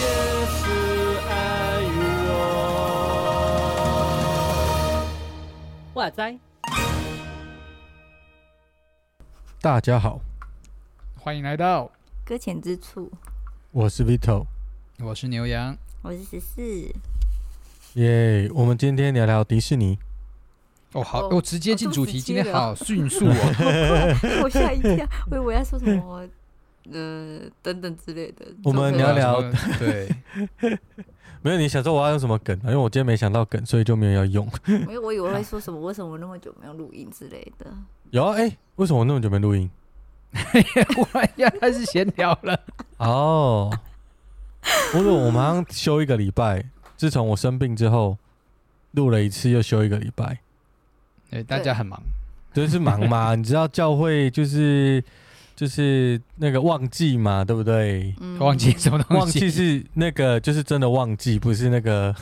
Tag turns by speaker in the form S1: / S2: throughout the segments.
S1: 也是爱我。哇塞！
S2: 大家好，
S3: 欢迎来到，
S4: 搁浅之处，
S2: 我是 Vito，
S3: 我是牛羊。
S4: 我是十四。
S2: 耶！我们今天聊聊迪士尼。
S3: 哦，好，
S4: 哦
S3: 我直接进主题，
S4: 哦
S3: 今天好迅速哦。
S4: 我吓一跳，我以为要说什么，呃，等等之类的。
S2: 我们聊聊
S3: 对，
S2: 没有，你想说我要用什么梗啊？因为我今天没想到梗，所以就没有要用。
S4: 没有，我以为会 说什么，为什么我那么久没有录音之类的。
S2: 有啊，哎、为什么我那么久没录音？
S3: 忽然要开始闲聊了。
S2: 哦，不是我们好像休一个礼拜，自从我生病之后，录了一次又休一个礼拜，
S3: 对，大家很忙。
S2: 就是忙嘛。你知道教会就是就是那个旺季嘛，对不对？
S4: 嗯
S3: 忘记什么东西？
S2: 旺季是那个，就是真的旺季，不是那个，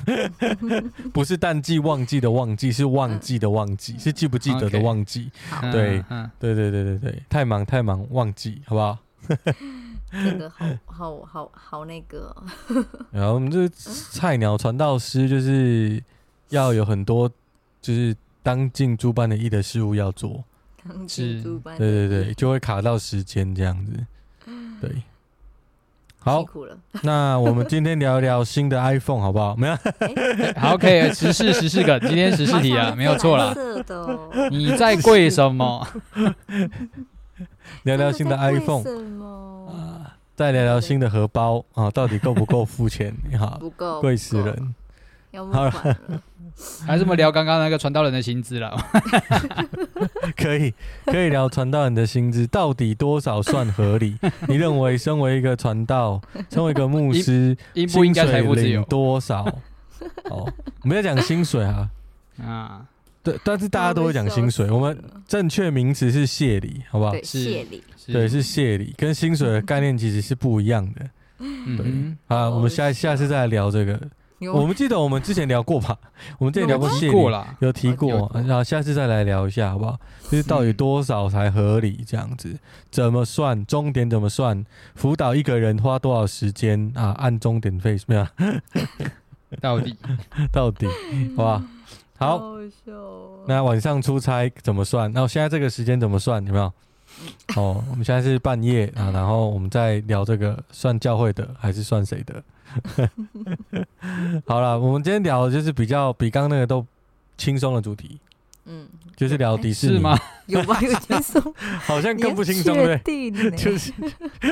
S2: 不是淡季旺季的旺季，是旺季的旺季，是记不记得的
S3: OK
S2: 旺季。
S4: 好，
S2: 对
S3: 嗯，
S2: 对对对对对，太忙太忙，旺季，好不好？
S4: 这个好好好好那个哦，
S2: 然后我们这菜鸟传道师就是要有很多，就是当尽诸般的一的事务要做，
S4: 当
S3: 是
S2: 对对对，就会卡到时间这样子，对。好
S4: 辛，苦了。
S2: 那我们今天聊一聊新的 iPhone 好不好？没有，
S4: 哎
S3: 好可以十四十四个，今天十四题啊，没有错啦。
S4: 蓝色的哦
S3: 你在贵什么？
S2: 聊聊新的 iPhone，
S4: 什么？
S2: 再聊聊新的荷包啊，到底够不够付钱？好，
S4: 不够，
S2: 贵死，人。
S4: 要
S2: 好了
S4: 募款了。
S3: 还是我们聊刚刚那个传道人的薪资了？
S2: 可以可以聊传道人的薪资到底多少算合理？你认为身为一个传道，身为一个牧师，
S3: 应不应该财富自由
S2: 薪水领？多少？哦，我们要讲薪水啊，
S3: 啊，
S2: 对，但是大家都会讲薪水，我们正确名词是谢礼，好不好
S4: 对？
S3: 是
S4: 谢礼，
S2: 对，是谢礼，跟薪水的概念其实是不一样的。对
S3: 嗯哼，
S2: 啊，我们下
S4: 好
S2: 下次再来聊这个。
S4: 有
S2: 我们记得我们之前聊过吧？我们之前聊过
S3: 谢过啦。
S2: 有提过
S3: 有，
S2: 然后下次再来聊一下，好不好？就是到底多少才合理？这样子怎么算？终点怎么算？辅导一个人花多少时间啊？按终点费什么样？
S3: 到底
S2: 到底好吧？好，那晚上出差怎么算？那我现在这个时间怎么算？有没有？哦，我们现在是半夜啊，然后我们再聊这个算教会的还是算谁的？好了，我们今天聊的就是比较比刚刚那个都轻松的主题，
S4: 嗯，
S2: 就是聊迪士尼。
S3: 是吗？？
S4: 有吧？有轻松，
S2: 好像更不轻松，
S4: 你对
S2: 就是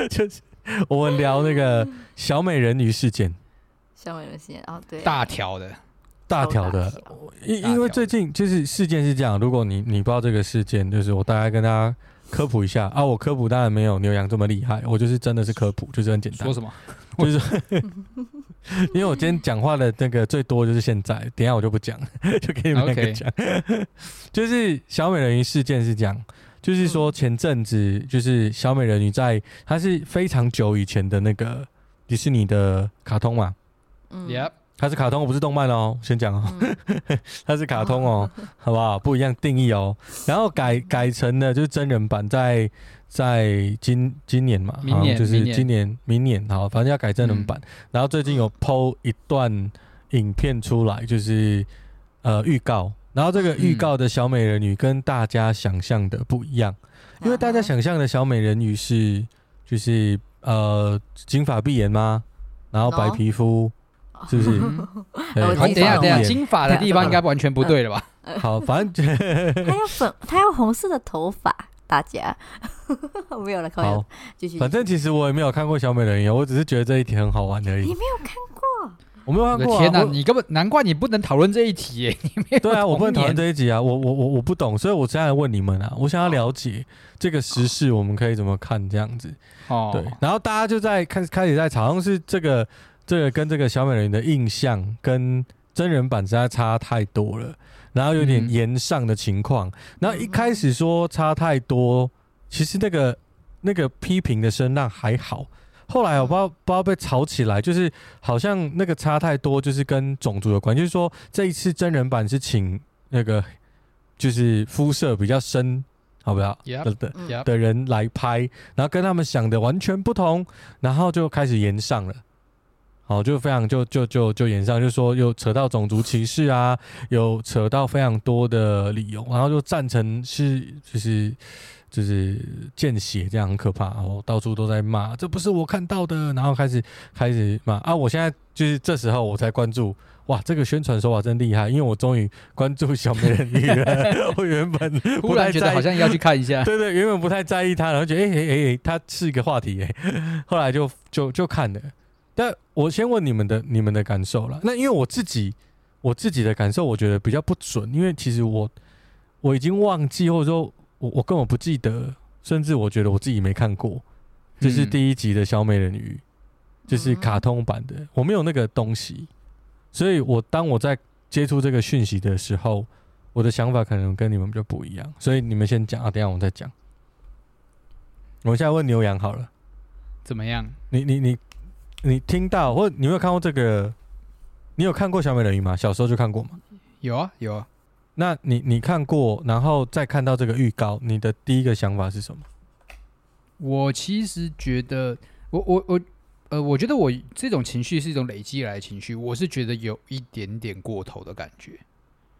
S2: 就是我们聊那个小美人鱼事件，
S4: 小美人鱼事件哦，对，
S3: 大条的，
S2: 大条的。因因为最近就是事件是这样，如果你你不知道这个事件，就是我大概跟大家科普一下。啊，我科普当然没有牛羊这么厉害，我就是真的是科普，就是很简单。
S3: 说，什么？
S2: 就是 因为我今天讲话的那个最多就是现在，等一下我就不讲，就给你们两
S3: 个
S2: 讲，就是小美人鱼事件是这样。就是说，前阵子就是小美人鱼在，它是非常久以前的那个迪士尼的卡通嘛，
S4: 嗯
S3: Yep，
S2: 它是卡通，不是动漫哦，先讲哦，
S4: 嗯
S2: 它是卡通哦，好不好？不一样定义哦。然后改改成了就是真人版在，在在今今年嘛，
S3: 明年
S2: 就是今年明年好，反正要改真人版。然后最近有 PO 一段影片出来，就是呃预告。然后这个预告的小美人鱼跟大家想象的不一样，因为大家想象的小美人鱼是就是呃金发碧眼吗？然后白皮肤，是不是？
S3: 等一下，等一下，
S2: 金
S3: 发的地方应该完全不对了吧？
S2: 好，反正
S4: 他要粉，他要红色的头发，大家 没有了，靠
S2: 好，
S4: 继续。
S2: 反正其实我也没有看过小美人鱼，我只是觉得这一题很好玩而已
S4: 你。没有看过，
S2: 我没有看过、啊。
S3: 天哪，
S2: 我
S3: 你根本难怪你不能讨论这一题耶！你没有
S2: 对啊，我不能
S3: 讨论
S2: 这一集啊，我我我我不懂，所以我现在来问你们啊，我想要了解这个时事，我们可以怎么看这样子？
S3: 哦，
S2: 对，然后大家就在开开始在吵，好像是这个这个跟这个小美人鱼的印象跟真人版实在差太多了，然后有
S3: 点
S2: 延上的情况。然后一开始说差太多，其实那个那个批评的声浪还好。后来我不知道不知道被吵起来，就是好像那个差太多，就是跟种族有关，就是说这一次真人版是请那个就是肤色比较深，好不好的的的人来拍，然后跟他们想的完全不同，然后就开始延上了。好，就非常就就就就演上，就说又扯到种族歧视啊，有扯到非常多的理由，然后就赞成是就是就是见血这样很可怕，然后到处都在骂，这不是我看到的，然后开始开始骂啊！我现在就是这时候我才关注，哇，这个宣传手法真厉害，因为我终于关注小美人鱼了，我原本
S3: 忽然觉得好像要去看一下。
S2: 对对，原本不太在意他，然后觉得哎哎哎，他是一个话题哎，后来就就就看了。但我先问你们的你们的感受了。那因为我自己我自己的感受，我觉得比较不准，因为其实我我已经忘记，或者说我我根本不记得，甚至我觉得我自己没看过，这是第一集的小美人鱼，就是卡通版的，我没有那个东西，所以我当我在接触这个讯息的时候，我的想法可能跟你们比较不一样，所以你们先讲啊，等一下我再讲。我现在问牛羊好了，
S3: 怎么样？
S2: 你你你你听到或你有没有看过这个？你有看过小美人鱼吗？小时候就看过吗？
S3: 有啊有啊。
S2: 那你你看过，然后再看到这个预告，你的第一个想法是什么？
S3: 我其实觉得，我我我，呃，我觉得我这种情绪是一种累积来的情绪，我是觉得有一点点过头的感觉。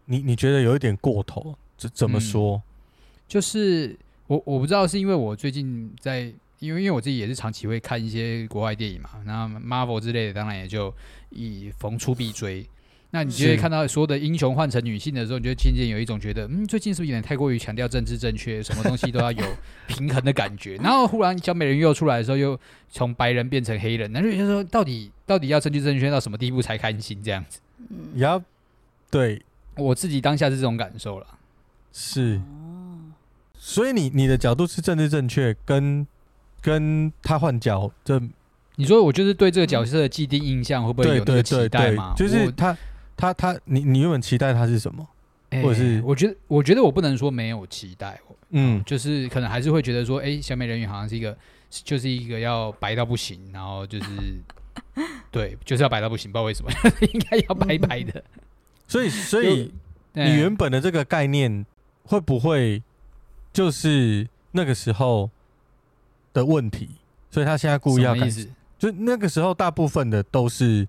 S2: 你你觉得有一点过头？怎怎么说？
S3: 嗯、就是我我不知道是因为我最近在，因为因为我自己也是长期会看一些国外电影嘛，那 Marvel 之类的，当然也就以逢出必追。那你就会看到所有的英雄换成女性的时候，你就渐渐有一种觉得，嗯，最近是不是有点太过于强调政治正确，什么东西都要有 平衡的感觉？然后忽然小美人鱼又出来的时候，又从白人变成黑人，那就觉得说，到底到底要政治正确到什么地步才开心？这样子，
S4: 嗯，
S2: 要对
S3: 我自己当下是这种感受了。
S2: 是，所以你你的角度是政治正确，跟跟他换角，这
S3: 你说我就是对这个角色的既定印象会不会有那个期待吗？
S2: 就是他。他他，你你原本期待他是什么？
S3: 欸、
S2: 或者是
S3: 我觉得，我觉得我不能说没有期待，
S2: 嗯，
S3: 就是可能还是会觉得说，哎、欸，小美人鱼好像是一个，就是一个要白到不行，然后就是 对，就是要白到不行，不知道为什么 应该要白白的。
S2: 所以，所以你原本的这个概念会不会就是那个时候的问题？所以他现在故意要改，就那个时候大部分的都是。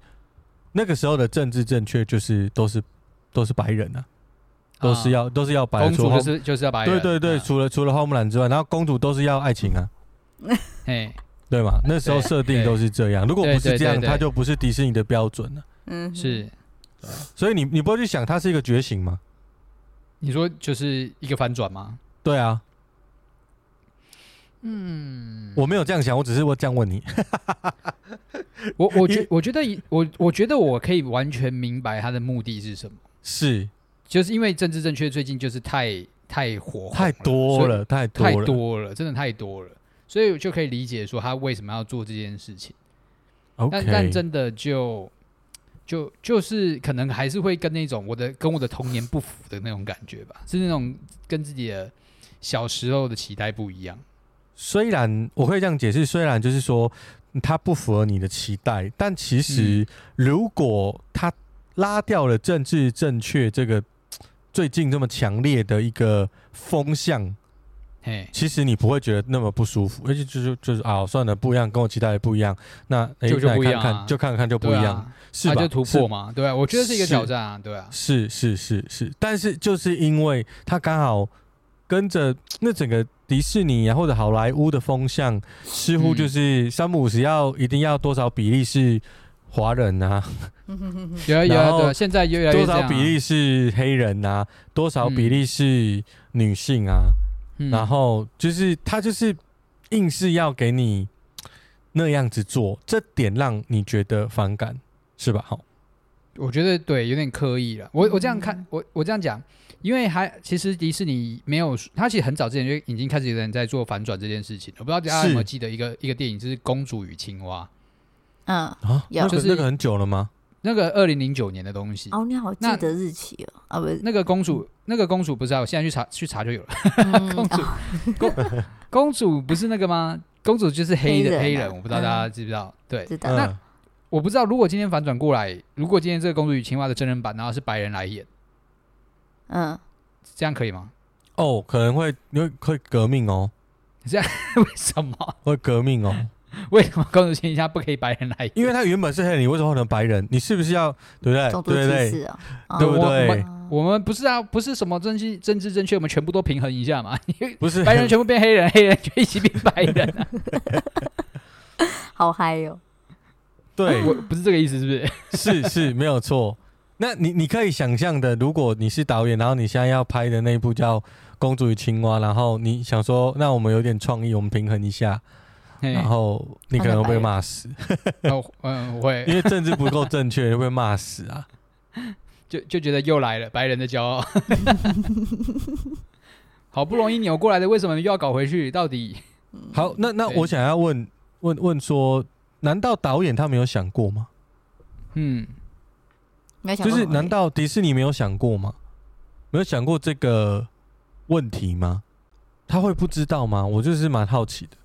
S2: 那个时候的政治正确就是都是都是白人啊，都是要、啊、都是要白人，
S3: 公主就是就是要白人，
S2: 对对对，啊、除了除了花木兰之外，然后公主都是要爱情啊，
S3: 哎，
S2: 对嘛？那时候设定都是这样，如果不是这样，它就不是迪士尼的标准了。
S3: 嗯，是，
S2: 所以你你不会去想它是一个觉醒吗？
S3: 你说就是一个反转吗？
S2: 对啊。
S3: 嗯，
S2: 我没有这样想，我只是我这样问你。
S3: 我我觉我觉得我我觉得我可以完全明白他的目的是什么。
S2: 是，
S3: 就是因为政治正确最近就是太太火
S2: 太多了，太多了，
S3: 太多了，真的太多了，所以我就可以理解说他为什么要做这件事情。
S2: Okay
S3: 但但真的就就就是可能还是会跟那种我的跟我的童年不符的那种感觉吧，是那种跟自己的小时候的期待不一样。
S2: 虽然我可以这样解释，虽然就是说它不符合你的期待，但其实如果它拉掉了政治正确这个最近这么强烈的一个风向，
S3: 嘿，
S2: 其实你不会觉得那么不舒服，而且就是就是啊，算了，不一样，跟我期待的不一样，那哎，就就不一样，看看就看看就不一样，是吧？
S3: 就突破嘛，对啊，我觉得是一个挑战啊，对啊，
S2: 是是是是，但是就是因为它刚好跟着那整个。迪士尼啊，或者好莱坞的风向，似乎就是三不五十要一定要多少比例是华人啊，
S3: 有 啊有啊，对，现在越来越
S2: 多少比例是黑人啊，多少比例是女性啊，嗯、然后就是他就是硬是要给你那样子做，这点让你觉得反感是吧？好，
S3: 我觉得对，有点刻意了。我我这样看，我我这样讲。因为还其实迪士尼没有，他其实很早之前就已经开始有人在做反转这件事情。我不知道大家有没有记得一个一个电影，就是《公主与青蛙》。
S4: 嗯
S2: 啊，有就是那个很久了吗？
S3: 那个二零零九年的东西。
S4: 哦，你好记得日期哦。啊不是，
S3: 那个公主，那个公主不知道，我现在去查去查就有了。公主，公公主不是那个吗？公主就是黑的黑人，我不知道大家知不知道？对，
S4: 知道。
S3: 那我不知道，如果今天反转过来，如果今天这个《公主与青蛙》的真人版，然后是白人来演。
S4: 嗯，
S3: 这样可以吗？
S2: 哦，可能会因为会革命哦，
S3: 这样为什么？
S2: 会革命哦。
S3: 为什么公主情下不可以白人来？
S2: 因为他原本是黑人，你为什么换成白人？你是不是要对不对？
S4: 种族歧视
S2: 对对，
S4: 啊？
S2: 对不对？
S3: 我们不是啊，不是什么政治政治正确，我们全部都平衡一下嘛。
S2: 不是
S3: 白人全部变黑人，黑人就一起变白人啊。
S4: 好嗨哟！
S2: 对，
S3: 我不是这个意思，是不是？
S2: 是是，没有错。那你你可以想象的，如果你是导演，然后你现在要拍的那一部叫《公主与青蛙》，然后你想说，那我们有点创意，我们平衡一下，然后你可能会被骂死。
S3: 哦，嗯，我会，
S2: 因为政治不够正确，会被骂死啊。
S3: 就就觉得又来了白人的骄傲，好不容易扭过来的，为什么又要搞回去？到底？
S2: 好，那那我想要问问问说，难道导演他没有想过吗？
S3: 嗯。
S2: 就是，难道迪士尼没有想过吗？没有想过这个问题吗？他会不知道吗？我就是蛮好奇的。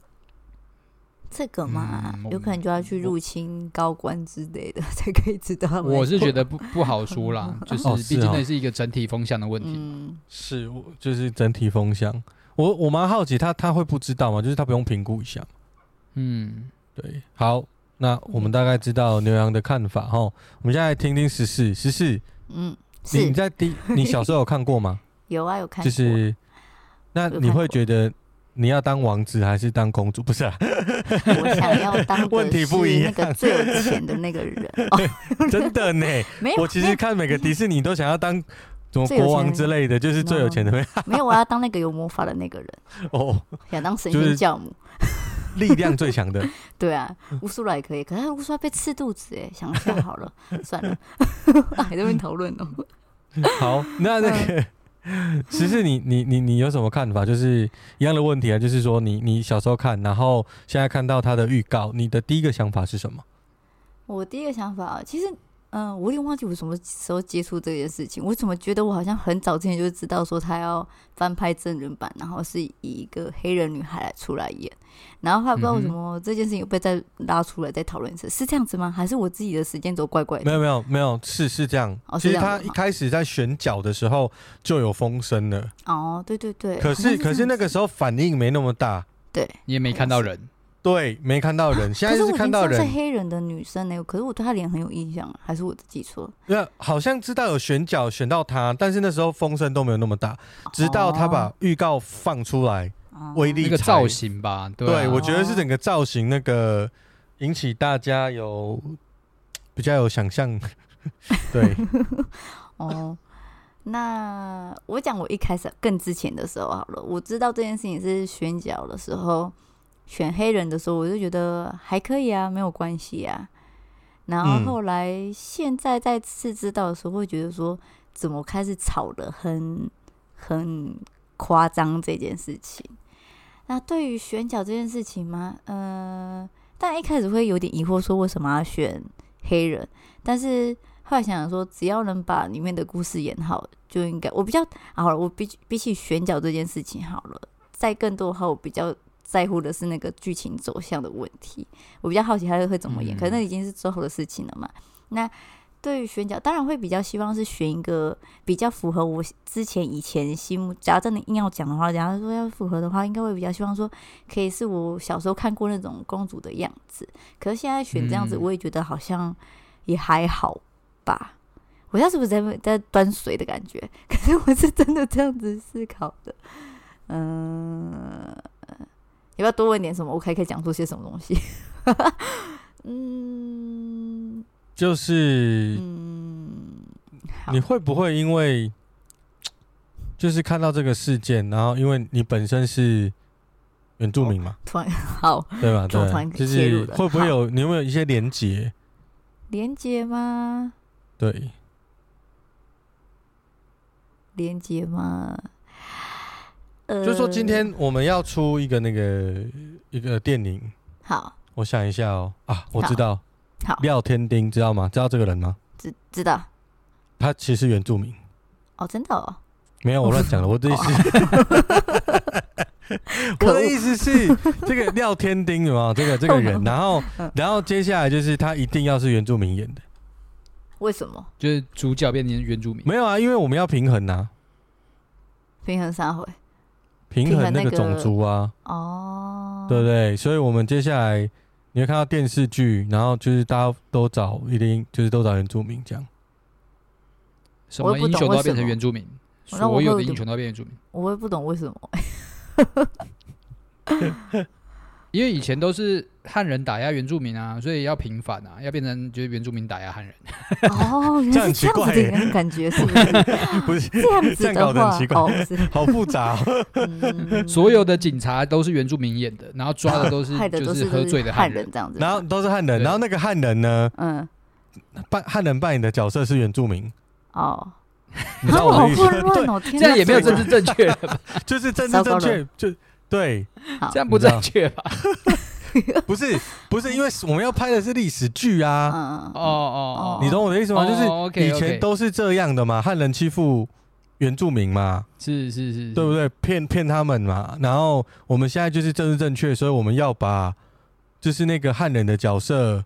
S4: 这个嘛，嗯、有可能就要去入侵高官之类的，才可以知道。
S3: 我是觉得不不好说啦，就是毕竟那是一个整体风向的问题。
S4: 嗯、
S2: 是，就是整体风向。我我蛮好奇他，他他会不知道吗？就是他不用评估一下。
S3: 嗯，
S2: 对，好。那我们大概知道牛羊的看法哈，我们现在听听十四十四，
S4: 嗯，
S2: 你你在第你小时候有看过吗？
S4: 有啊，有看过。
S2: 就是，那你会觉得你要当王子还是当公主？不是啊，
S4: 我想要当问题不一样，那个最有钱的那个人。
S2: 真的呢，
S4: 没有。
S2: 我其实看每个迪士尼都想要当什么国王之类的，就是最有钱的。
S4: 没有，我要当那个有魔法的那个人。哦，想当神仙教母。
S2: 力量最强的，
S4: 对啊，乌苏拉也可以，可是乌苏拉被刺肚子哎，想一下好了，算了，还在那边讨论哦。
S2: 好，那那个，其实你你你你有什么看法？就是一样的问题啊，就是说你你小时候看，然后现在看到他的预告，你的第一个想法是什么？
S4: 我第一个想法，其实。嗯，我有点忘记我什么时候接触这件事情。我怎么觉得我好像很早之前就知道说他要翻拍真人版，然后是以一个黑人女孩来出来演，然后还不知道为什么这件事情又被再拉出来再讨论一次，是这样子吗？还是我自己的时间轴怪怪的？
S2: 没有没有没有，是是这样。
S4: 哦、
S2: 其实他一开始在选角的时候就有风声了。
S4: 哦，对对对。
S2: 可是，是可是那个时候反应没那么大。
S4: 对，
S3: 你也没看到人。
S2: 对，没看到人。现在是看到人。
S4: 是黑人的女生呢，可是我对她脸很有印象，还是我的记错？
S2: 对，好像知道有选角选到她，但是那时候风声都没有那么大，直到她把预告放出来，威力
S3: 那个造型吧，对，
S2: 对，我觉得是整个造型那个引起大家有比较有想象。对，
S4: 哦，那我讲我一开始更之前的时候好了，我知道这件事情是选角的时候。选黑人的时候，我就觉得还可以啊，没有关系啊。然后后来现在再次知道的时候，会觉得说，怎么开始吵得很很夸张这件事情。那对于选角这件事情吗，呃，但一开始会有点疑惑，说为什么要选黑人？但是后来想想说，只要能把里面的故事演好，就应该。我比较好了，我比比起选角这件事情好了，在更多的话，我比较。在乎的是那个剧情走向的问题，我比较好奇他会怎么演，嗯、可是那已经是之后的事情了嘛。那对于选角，当然会比较希望是选一个比较符合我之前以前心目。假如真的硬要讲的话，假如说要符合的话，应该会比较希望说可以是我小时候看过那种公主的样子。可是现在选这样子，我也觉得好像也还好吧。嗯、我现在是不是在在端水的感觉？可是我是真的这样子思考的，嗯。要不要多问点什么？我可以可以讲出些什么东西？嗯，
S2: 就是，
S4: 嗯，
S2: 你会不会因为就是看到这个事件，然后因为你本身是原住民嘛，
S4: 哦、突然 好，
S2: 对吧？对，就是会不会有你有没有一些连结？
S4: 连接吗？
S2: 对，
S4: 连接吗？
S2: 就是说，今天我们要出一个那个一个电影。
S4: 好，
S2: 我想一下哦。啊，我知道。
S4: 好，
S2: 廖天丁知道吗？知道这个人吗？
S4: 知知道。
S2: 他其实是原住民。
S4: 哦，真的哦。
S2: 没有，我乱讲了。我的意思，我的意思是，这个廖天丁有没有这个这个人？然后，然后接下来就是他一定要是原住民演的。
S4: 为什么？
S3: 就是主角变成原住民？
S2: 没有啊，因为我们要平衡呐。
S4: 平衡三回？
S2: 平衡那
S4: 个
S2: 种族啊，
S4: 哦，
S2: 对不对？所以我们接下来你会看到电视剧，然后就是大家都找一定就是都找原住民这样。
S3: 什
S4: 么
S3: 英雄都要
S4: 变
S3: 成原住民，所有的英雄都要变原住民。
S4: 我也不懂为什么。
S3: 因为以前都是汉人打压原住民啊，所以要平反啊，要变成就是原住民打压汉人。
S4: 哦，原来是这样子的感觉，是不是？
S2: 不是
S4: 这样子
S2: 搞
S4: 的话，
S2: 得很奇怪
S4: 哦，
S2: 好复杂、哦。
S4: 嗯
S3: 所有的警察都是原住民演的，然后抓的都是 就是喝醉的
S4: 汉
S3: 汉人。
S4: 这样子。
S2: 然后都是汉人，然后那个汉人呢，
S4: 嗯，
S2: 扮汉人扮演的角色是原住民，
S4: 哦，
S2: 你知道我的意思？
S4: 混乱哦，
S3: 这样也没有政治正确？
S2: 就是政治正确，就
S4: 对，
S3: 这样不正确吧？
S2: 不是不是，因为我们要拍的是历史剧啊，
S4: 嗯
S3: 哦哦哦，
S2: 你懂我的意思吗？
S3: 哦
S2: 就是以前都是这样的嘛，汉人欺负原住民嘛，
S3: 是是是，
S2: 对不对？骗骗他们嘛，然后我们现在就是政治正确，所以我们要把就是那个汉人的角色，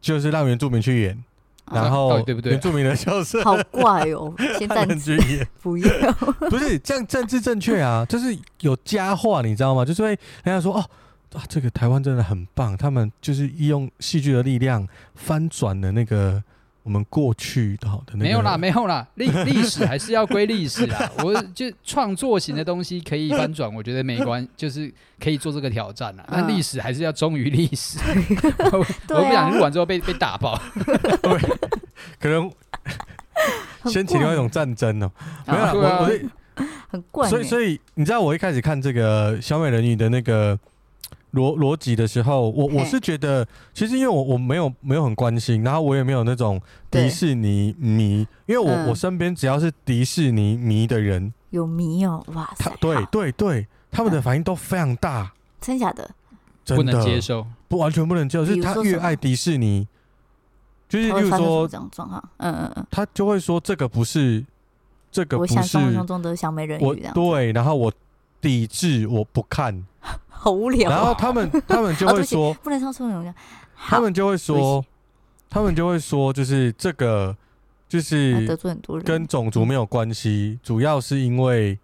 S2: 就是让原住民去演，然后
S3: 底对不对啊
S2: 原住民的笑声
S4: 好怪哦，先
S2: 暂
S4: 停，不要。
S2: 不是这样政治正确啊，就是有佳话，你知道吗？就是会人家说哦啊，这个台湾真的很棒，他们就是利用戏剧的力量翻转了那个我们过去的好的那个
S3: 没有啦，没有啦，历历史还是要归历史啦。我就创作型的东西可以翻转，我觉得没关，就是可以做这个挑战啦。但历史还是要忠于历史。我我
S4: 对啊
S3: 不想录完之后被被打爆。
S2: 可能
S4: 很
S2: 掀起另外一种战争哦、没有啦，
S3: 对啊
S2: 我我的
S4: 很怪呢。
S2: 所以所以你知道我一开始看这个小美人鱼的那个逻逻辑的时候，我我是觉得，其实因为我我没有没有很关心，然后我也没有那种迪士尼迷，因为我、
S4: 嗯。
S2: 我身边只要是迪士尼迷的人，
S4: 有迷哦，哇塞，
S2: 他
S4: 对
S2: 对对，他们的反应都非常大，
S4: 真假的？
S2: 真的。
S3: 不能接受，
S2: 不完全不能接受，就是他越爱迪士尼，就是
S4: 他
S2: 例如
S4: 说这种状况？嗯嗯嗯，
S2: 他就会说这个不是这个不
S4: 我想中的小美人
S2: 我
S4: 鱼这样，
S2: 对，然后我抵制我不看。
S4: 好无聊哦。
S2: 然后他们他们就
S4: 会说，不能上错人，
S2: 他们就会
S4: 说，
S2: 他们就会说，就是这个就是
S4: 罪很多人，
S2: 跟种族没有关系，主要是因为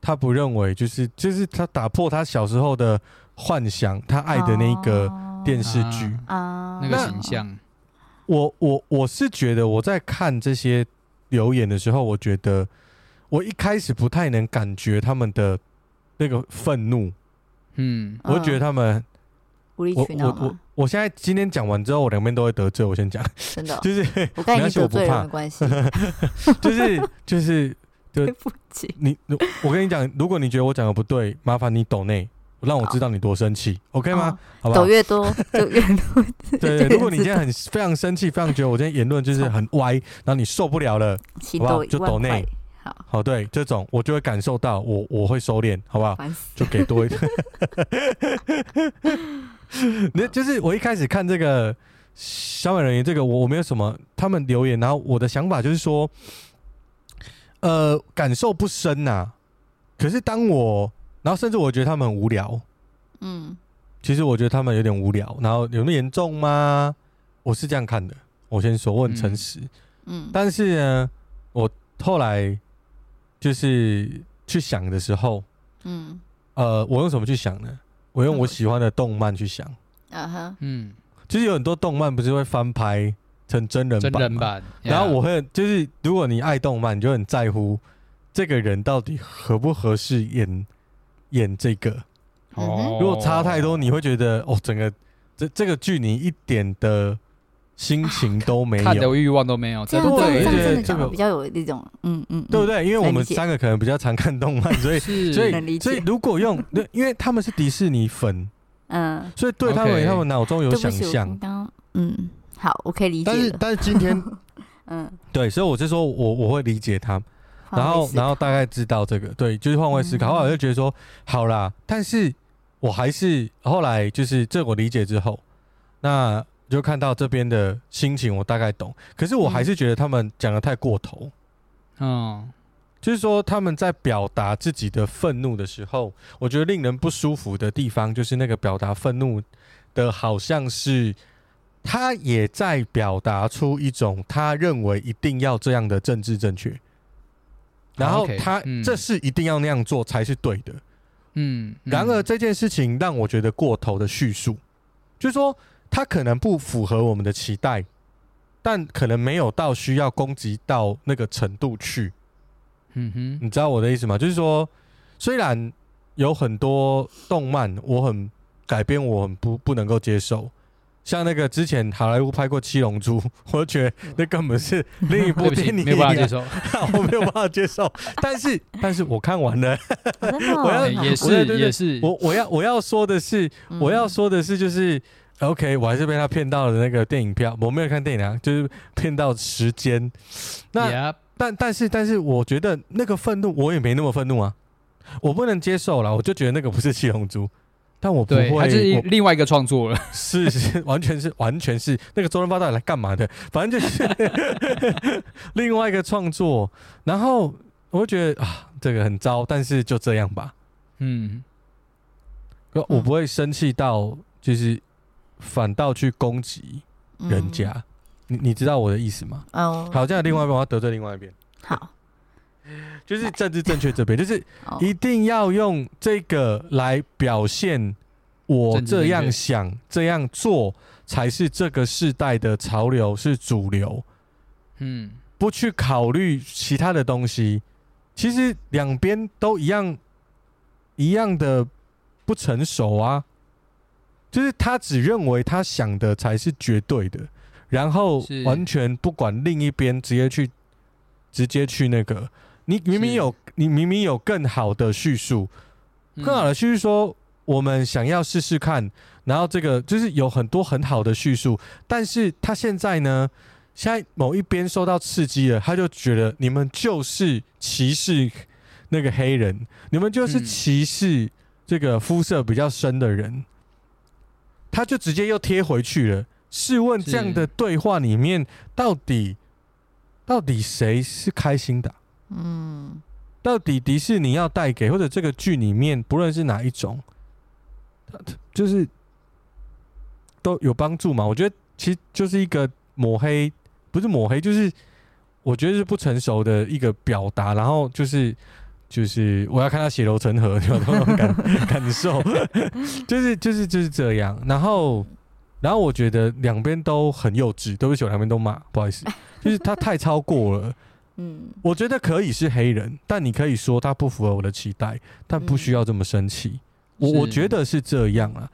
S2: 他不认为就是就是他打破他小时候的幻想，他爱的那个电视剧。
S4: 啊
S3: 那个形象。
S2: 我我我是觉得我在看这些留言的时候，我觉得我一开始不太能感觉他们的那个愤怒，
S3: 嗯，
S2: 我就觉得他们。
S4: 无理
S2: 我我我
S4: 取闹嘛，
S2: 我现在今天讲完之后，我两边都会得罪。我先讲，
S4: 真的 哦。
S2: 就是
S4: 我刚才已经得罪人，没关系
S2: 就是就是，
S4: 对不起。
S2: 你我跟你讲，如果你觉得我讲的不对，麻烦你抖内，让我知道你多生气，OK 吗？好不好
S4: 抖？越多就越多。
S2: 对对，如果你今天很非常生气，非常觉得我今天言论就是很歪，然后你受不了了，好不好
S4: 抖一万
S2: 就抖内
S4: 块，好，
S2: 对，这种我就会感受到，我我会收敛，好不好？就给多一点。那就是我一开始看这个小美人鱼，这个我我没有什么他们留言，然后我的想法就是说，呃，感受不深呐、可是当我，然后甚至我觉得他们很无聊。
S4: 嗯，
S2: 其实我觉得他们有点无聊，然后有那么严重吗？我是这样看的。我先说，我很诚实。
S4: 嗯，
S2: 但是呢，我后来就是去想的时候，
S4: 嗯，
S2: 呃，我用什么去想呢？我用我喜欢的动漫去想。
S4: 啊哈，
S3: 嗯，
S2: 其实有很多动漫不是会翻拍成真人？
S3: 真人版。
S2: 然
S3: 后
S2: 我会就是，如果你爱动漫，你就很在乎这个人到底合不合适演演这个。
S4: 嗯哼
S2: 如果差太多，你会觉得哦，整个这这个剧你一点的心情都没有，
S3: 看的欲望都没有，这样
S2: 对。
S4: 这样真的比较有那种，嗯嗯，
S2: 对不对？因为我
S4: 们
S2: 三个可能比较常看动漫，所以
S3: 是。
S2: 所以所以如果用，因为他们是迪士尼粉，
S4: 嗯，
S2: 所以对他
S3: 们
S2: 他们脑中有想象。
S4: 嗯，好，我可以理解
S2: 但是
S4: 了，
S2: 但是今天
S4: 嗯，
S2: 对，所以我是说我我会理解他。然
S4: 后，
S2: 然后大概知道这个，对，就是换位思考。
S4: 嗯。
S2: 后来我就觉得说，好啦，但是我还是后来就是这我理解之后，那就看到这边的心情，我大概懂。可是我还是觉得他们讲的太过头，
S3: 嗯，
S2: 就是说他们在表达自己的愤怒的时候，我觉得令人不舒服的地方，就是那个表达愤怒的，好像是他也在表达出一种他认为一定要这样的政治正确。然
S3: 后
S2: 他
S3: 嗯
S2: 这是一定要那样做才是对的。
S3: 嗯，嗯
S2: 然而这件事情让我觉得过头的叙述，就是说他可能不符合我们的期待，但可能没有到需要攻击到那个程度去。
S3: 嗯哼，
S2: 你知道我的意思吗？就是说，虽然有很多动漫我很改编，我很不不能够接受，像那个之前好莱坞拍过《七龙珠》，我觉得那根本是另一部电影、啊，
S3: 没有办法接受，
S2: 我没有办法接受。但是，但是我看完了，我要
S3: 哎也是也是，
S2: 我我要我要说的是，
S4: 嗯。
S2: 我要说的是，就是 OK，我还是被他骗到了那个电影票，我没有看电影啊，就是骗到时间。那
S3: Yep
S2: 但但是但是，我觉得那个愤怒我也没那么愤怒啊，我不能接受了，我就觉得那个不是七龙珠，但我不
S3: 会，还是另外一个创作了。
S2: 是是完全是完全是那个周润发到底来干嘛的？反正就是 另外一个创作，然后我就觉得啊，这个很糟，但是就这样吧。
S3: 嗯，
S2: 我不会生气到就是反倒去攻击人家，
S4: 嗯
S2: 你你知道我的意思吗？
S4: 哦，
S2: 好，这样另外一边我要得罪另外一边，
S4: 好，
S2: 就是政治正确这边，就是
S4: 哦。
S2: 一定要用这个来表现我这样想、这样做才是这个世代的潮流，是主流，
S3: 嗯，
S2: 不去考虑其他的东西。其实两边都一样，一样的不成熟啊。就是他只认为他想的才是绝对的，然
S3: 后
S2: 完全不管另一边，直接去直接去那个。你明明有，你明明有更好的叙述，
S3: 嗯。
S2: 更好的叙述说我们想要试试看，然后这个就是有很多很好的叙述，但是他现在呢，现在某一边受到刺激了，他就觉得你们就是歧视那个黑人，你们就是
S3: 嗯。
S2: 歧视这个肤色比较深的人，他就直接又贴回去了。试问这样的对话里面，到底到底谁是开心的啊？
S4: 嗯，
S2: 到底迪士尼要带给或者这个剧里面，不论是哪一种，就是都有帮助嘛？我觉得其实就是一个抹黑，不是抹黑，就是我觉得是不成熟的一个表达。然后就是就是我要看他血流成河，有那种感感受，就是就是就是这样。然后然后我觉得两边都很幼稚，对不起，我两边都骂，不好意思，就是他太超过了。
S4: 嗯，
S2: 我觉得可以是黑人，但你可以说他不符合我的期待，但不需要这么生气。我我觉得是这样啊。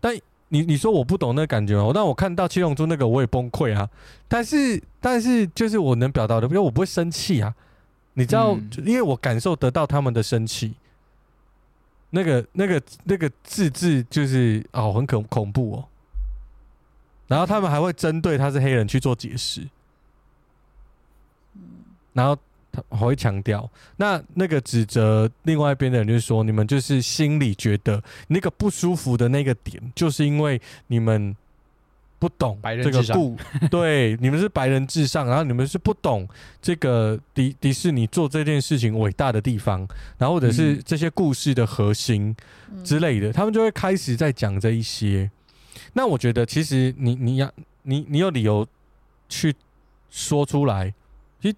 S2: 但你你说我不懂那个感觉哦，但我看到七龙珠那个我也崩溃啊。但是但是就是我能表达的，因为我不会生气啊。你知道，因为我感受得到他们的生气。那个那个那个字字就是哦，很恐恐怖哦。然后他们还会针对他是黑人去做解释。然后他还会强调，那那个指责另外一边的人就是说，你们就是心里觉得那个不舒服的那个点，就是因为你们不懂
S3: 白人
S2: 这个故，对，你们是白人至上，然后你们是不懂这个迪迪士尼做这件事情伟大的地方，然后或者是
S3: 嗯。
S2: 这些故事的核心
S4: 嗯。
S2: 之类的，他们就会开始在讲这一些。那我觉得，其实你你要你你有理由去说出来，其实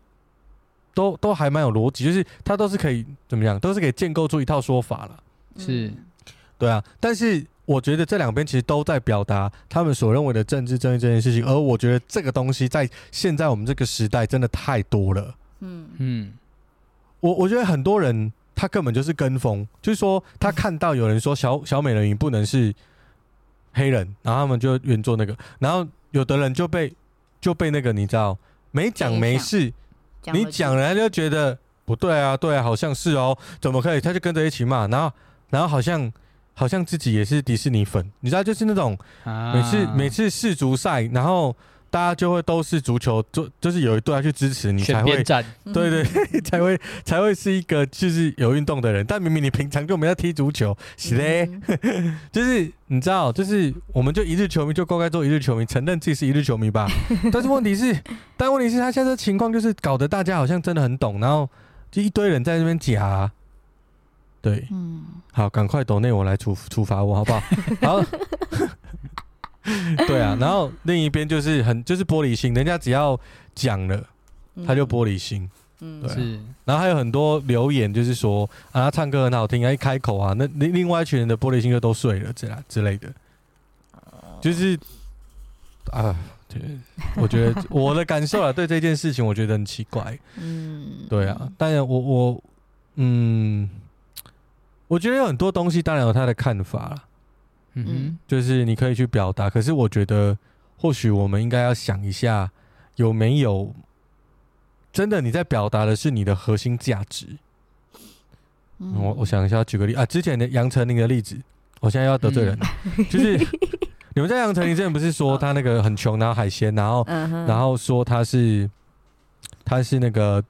S2: 都都还蛮有逻辑，就是他都是可以怎么样，都是可以建构出一套说法了。
S3: 是。
S4: 嗯
S2: 对啊，但是我觉得这两边其实都在表达他们所认为的政治正义这件事情，而我觉得这个东西在现在我们这个时代真的太多了。
S4: 嗯
S3: 嗯
S2: 我我觉得很多人他根本就是跟风，就是说他看到有人说小小美人鱼不能是黑人，然后他们就原做那个，然后有的人就被就被那个你知道没讲没事，你讲人家就觉得不对啊，对啊，好像是哦，怎么可以？他就跟着一起骂，然后然后好像好像自己也是迪士尼粉，你知道就是那种
S3: 啊，
S2: 每次每次世足赛，然后大家就会都是足球，就就是有一队要去支持你才
S3: 会
S2: 对对，才会才会是一个就是有运动的人，但明明你平常就没在踢足球，是嘞，
S4: 嗯。
S2: 就是你知道，就是我们就一日球迷就公开做一日球迷，承认自己是一日球迷吧。但是问题是，但问题是他现在的情况就是搞得大家好像真的很懂，然后就一堆人在那边夹，对，
S4: 嗯。
S2: 好，赶快抖内我来处处罚我好不好？好。对啊，然后另一边就是很就是玻璃心，人家只要讲了，他就玻璃心。
S4: 嗯。
S2: 对啊。
S3: 是。
S2: 然后还有很多留言，就是说啊，他唱歌很好听，啊，一开口啊，那另另外一群人的玻璃心就都碎了，这样之类的，就是啊，对，我觉得 我的感受啊，对这件事情，我觉得很奇怪，
S4: 嗯，
S2: 对啊，当然我我嗯，我觉得有很多东西当然有他的看法啦，
S3: 嗯哼。
S2: 就是你可以去表达，可是我觉得或许我们应该要想一下，有没有真的你在表达的是你的核心价值。
S4: 嗯。
S2: 我我想一下，举个例啊，之前的杨丞琳的例子，我现在要得罪人。了，就是你们在杨丞琳之前不是说他那个很穷，然后海鲜，然
S4: 后
S2: 然后说他是他是那个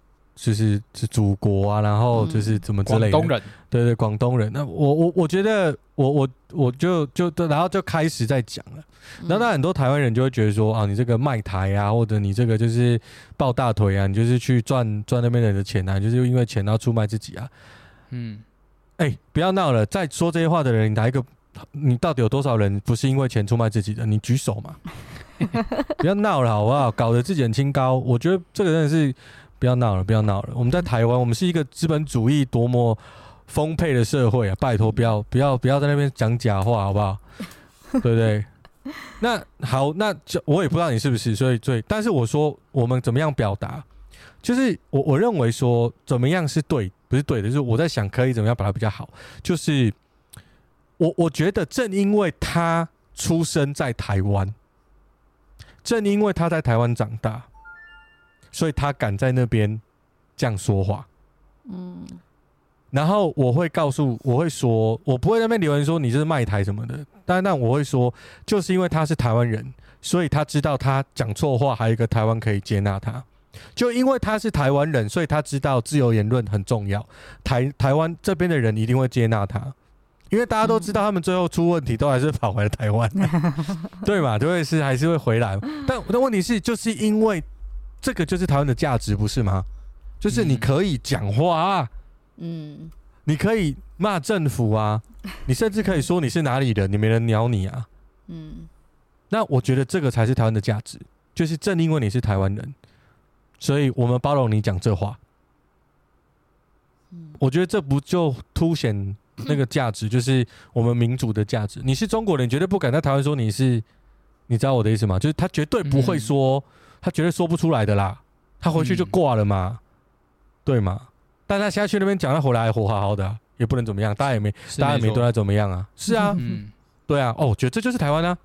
S2: 就是是祖国啊，然后就是怎么之类的，
S3: 广东人，
S2: 对对，广东人。那我我我觉得我我我就就然后就开始在讲了，
S4: 嗯
S2: 然后那很多台湾人就会觉得说啊，你这个卖台啊，或者你这个就是抱大腿啊，你就是去赚赚那边人的钱啊，就是因为钱然后出卖自己啊。
S3: 嗯，
S2: 哎、不要闹了！在说这些话的人，你哪一个？你到底有多少人不是因为钱出卖自己的？你举手嘛！不要闹了，好不好？搞得自己很清高。我觉得这个真的是不要闹了，不要闹了。我们在台湾，我们是一个资本主义多么丰沛的社会啊！拜托，不要不要不要在那边讲假话，好不好？对不对？那好，那就我也不知道你是不是，所以所以，但是我说我们怎么样表达，就是我我认为说怎么样是对，不是对的，就是我在想可以怎么样把它比较好。就是我我觉得正因为他出生在台湾，正因为他在台湾长大，所以他敢在那边这样说话。
S4: 嗯
S2: 然后我会告诉，我会说，我不会在那边留言说你这是卖台什么的，但但我会说，就是因为他是台湾人，所以他知道他讲错话，还有一个台湾可以接纳他。就因为他是台湾人，所以他知道自由言论很重要，台台湾这边的人一定会接纳他，因为大家都知道他们最后出问题都还是跑回了台湾，对嘛？就会是还是会回来，但但问题是，就是因为这个就是台湾的价值，不是吗？就是你可以讲话啊。
S4: 嗯
S2: 你可以骂政府啊，你甚至可以说你是哪里人，你没人鸟你啊。
S4: 嗯
S2: 那我觉得这个才是台湾的价值，就是正因为你是台湾人，所以我们包容你讲这话。
S4: 嗯
S2: 我觉得这不就凸显那个价值，就是我们民主的价值。你是中国人，你绝对不敢在台湾说你是，你知道我的意思吗？就是他绝对不会说，他绝对说不出来的啦，他回去就挂了嘛，对嘛？但他现在去那边讲，他回来还活好好的啊、也不能怎么样，大家也
S3: 没，
S2: 大家也
S3: 没
S2: 对他怎么样啊。是啊，
S3: 嗯，
S2: 对啊，哦，我觉得这就是台湾啊。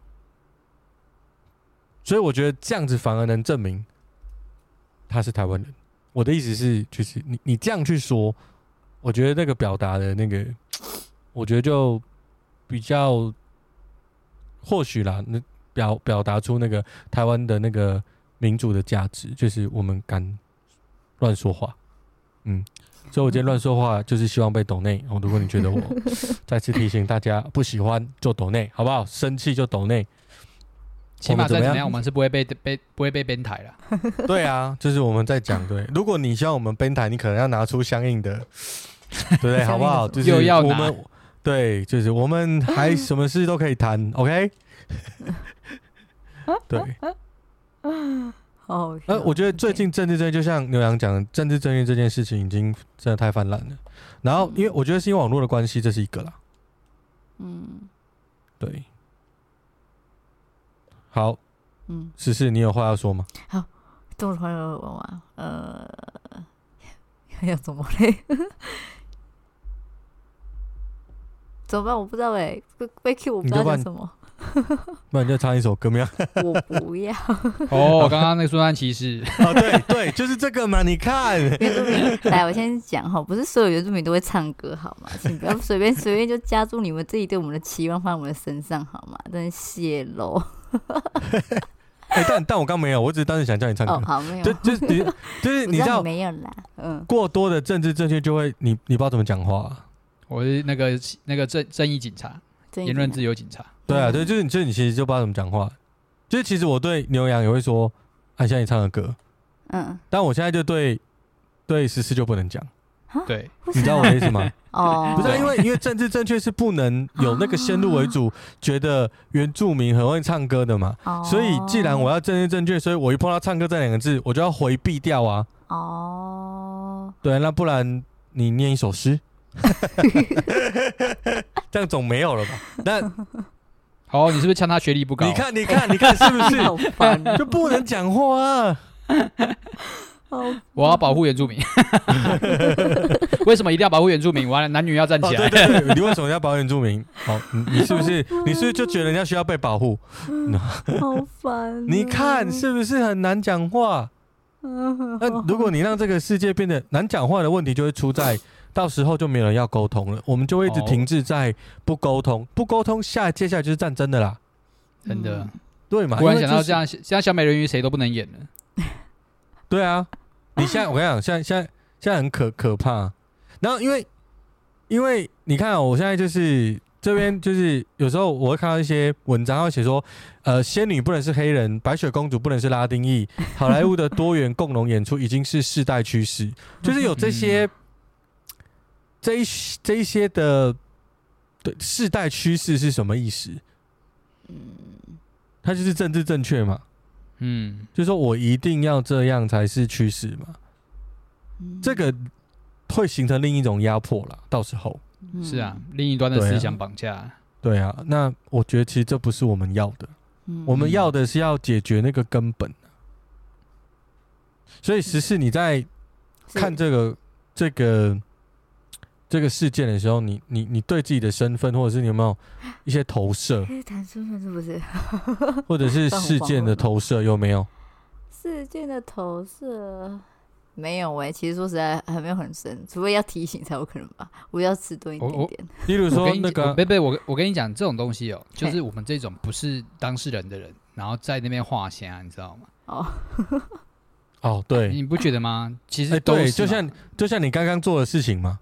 S2: 所以我觉得这样子反而能证明他是台湾人。我的意思是，就是你你这样去说，我觉得那个表达的那个，我觉得就比较或许啦，那表表达出那个台湾的那个民主的价值，就是我们敢乱说话，嗯。所以，我今天乱说话，就是希望被抖内。哦，如果你觉得我 再次提醒大家不喜欢，就抖内，好不好？生气就抖内。
S3: 起码再怎么样，
S2: 我们怎么样
S3: 我们是不会被被不会被编台了。
S2: 对啊，就是我们在讲对。如果你希望我们编台，你可能要拿出相应的，对不对？好不好？就是
S3: 又要
S2: 我们对，就是我们还什么事都可以谈，OK？对。
S4: 哦，
S2: 呃，我觉得最近政治正确，就像牛羊讲的，政治正确这件事情已经真的太泛滥了。然后，因为我觉得是因为网络的关系，这是一个啦。
S4: 嗯
S2: 对。好，
S4: 嗯，
S2: 十四，你有话要说吗？
S4: 好这么突然问我吗？呃，要怎么嘞？怎么办？我不知道哎，被被 Q 我不知道什么，
S2: 不然就唱一首歌，没有？
S4: 我不要。
S3: 哦，刚刚那个苏丹骑士，
S2: 哦，对对，就是这个嘛。你看，
S4: 原住民，来，我先讲哈，不是所有原住民都会唱歌，好吗？请不要随便随便就加注你们自己对我们的期望放在我们的身上，好吗？真是泄露。
S2: 哎、但但我刚没有，我只是单纯想叫你唱歌。
S4: 哦，好，没有，
S2: 就就是你就是你知道，
S4: 没有啦，嗯，
S2: 过多的政治正确就会你你不知道怎么讲话啊、
S3: 我是那个那个正正义警察，
S4: 言
S3: 言论自由警察。
S2: 对啊，
S4: 嗯
S2: 对，就是你就是你其实就不知道怎么讲话。就是其实我对牛羊也会说，按现在你唱的歌，
S4: 嗯，
S2: 但我现在就对对十四就不能讲，
S3: 对，
S2: 你知道我的意思吗？
S4: 哦，
S2: 不是啊、因为因为政治正确是不能有那个先入为主，觉得原住民很会唱歌的嘛。
S4: 哦
S2: 所以既然我要政治正确，所以我一碰到唱歌这两个字，我就要回避掉啊。
S4: 哦，哦，
S2: 对，那不然你念一首诗，这样总没有了吧？那
S3: 好，你是不是呛他学历不高？
S2: 你看，你看，你看，是不是
S4: 好烦，
S2: 就不能讲话啊？
S4: 好
S3: 我要保护原住民。为什么一定要保护原住民？完了，男女要站起来。
S2: 哦、对对对，你为什么要保护原住民？好，你你是不是你是不是就觉得人家需要被保护？
S4: 好烦、哦。
S2: 你看是不是很难讲话？那如果你让这个世界变得难讲话的问题，就会出在到时候就没有人要沟通了，我们就会一直停滞在不沟通，不沟通下接下来就是战争的啦，
S3: 真的，
S2: 对嘛？
S3: 突然想到这样，现在小美人鱼谁都不能演了。
S2: 对啊，你现在我跟你讲，现在现在现在很可可怕。然后因为因为你看，我现在就是这边就是有时候我会看到一些文章，会写说，呃，仙女不能是黑人，白雪公主不能是拉丁裔，好莱坞的多元共融演出已经是世代趋势，就是有这些这一这一些的对世代趋势是什么意思？嗯，它就是政治正确嘛。嗯，就是说我一定要这样才是趋势嘛，嗯、这个会形成另一种压迫了。到时候
S3: 是啊，另一端的思想绑架。
S2: 对啊，那我觉得其实这不是我们要的，嗯、我们要的是要解决那个根本。所以十四你在看这个这个。这个事件的时候，你你你对自己的身份，或者是你有没有 一些投射？
S4: 谈身份是不是？
S2: 或者是事件的投射有没有？
S4: 事件的投射没有哎、欸，其实说实在还没有很深，除非要提醒才有可能吧。我要迟钝一点点。
S2: 例如说那个，
S3: 贝贝，我我跟你讲，这种东西哦，就是我们这种不是当事人的人，然后在那边画线，你知道吗？
S4: 哦
S2: 哦，对，
S3: 你不觉得吗？其实、
S2: 欸、对，就像就像你刚刚做的事情嘛。